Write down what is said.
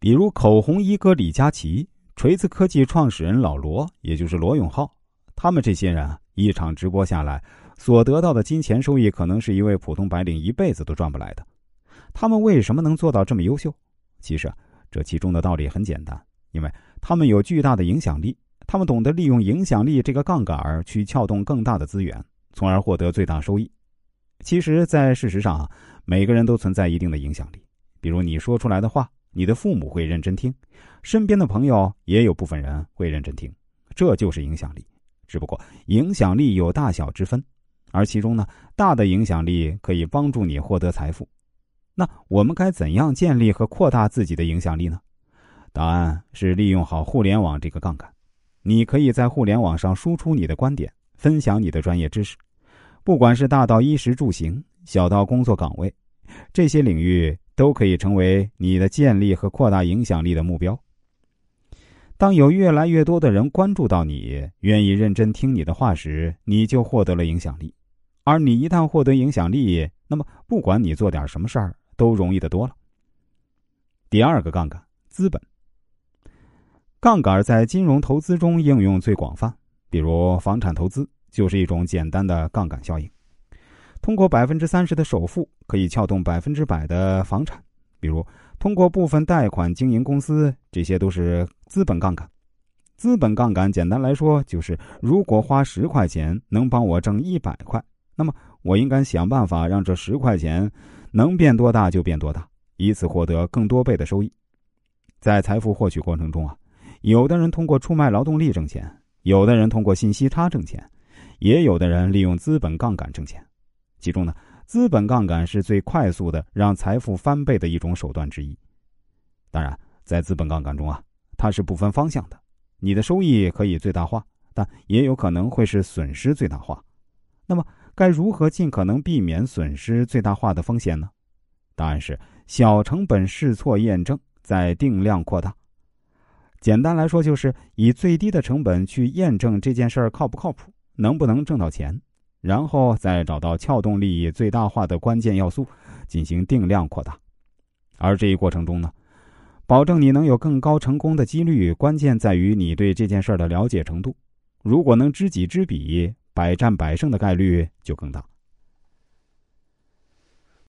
比如口红一哥李佳琦、锤子科技创始人老罗，也就是罗永浩，他们这些人啊，一场直播下来，所得到的金钱收益，可能是一位普通白领一辈子都赚不来的。他们为什么能做到这么优秀？其实，这其中的道理很简单，因为他们有巨大的影响力，他们懂得利用影响力这个杠杆去撬动更大的资源，从而获得最大收益。其实，在事实上，每个人都存在一定的影响力。比如你说出来的话，你的父母会认真听，身边的朋友也有部分人会认真听，这就是影响力。只不过影响力有大小之分，而其中呢，大的影响力可以帮助你获得财富。那我们该怎样建立和扩大自己的影响力呢？答案是利用好互联网这个杠杆。你可以在互联网上输出你的观点，分享你的专业知识。不管是大到衣食住行，小到工作岗位，这些领域都可以成为你的建立和扩大影响力的目标。当有越来越多的人关注到你，愿意认真听你的话时，你就获得了影响力。而你一旦获得影响力，那么不管你做点什么事儿，都容易的多了。第二个杠杆，资本。杠杆在金融投资中应用最广泛，比如房产投资。就是一种简单的杠杆效应，通过百分之三十的首付可以撬动百分之百的房产，比如通过部分贷款经营公司，这些都是资本杠杆。资本杠杆简单来说就是，如果花十块钱能帮我挣一百块，那么我应该想办法让这十块钱能变多大就变多大，以此获得更多倍的收益。在财富获取过程中啊，有的人通过出卖劳动力挣钱，有的人通过信息差挣钱。也有的人利用资本杠杆挣钱，其中呢，资本杠杆是最快速的让财富翻倍的一种手段之一。当然，在资本杠杆中啊，它是不分方向的，你的收益可以最大化，但也有可能会是损失最大化。那么，该如何尽可能避免损失最大化的风险呢？答案是小成本试错验证，再定量扩大。简单来说，就是以最低的成本去验证这件事儿靠不靠谱。能不能挣到钱，然后再找到撬动利益最大化的关键要素，进行定量扩大。而这一过程中呢，保证你能有更高成功的几率，关键在于你对这件事的了解程度。如果能知己知彼，百战百胜的概率就更大。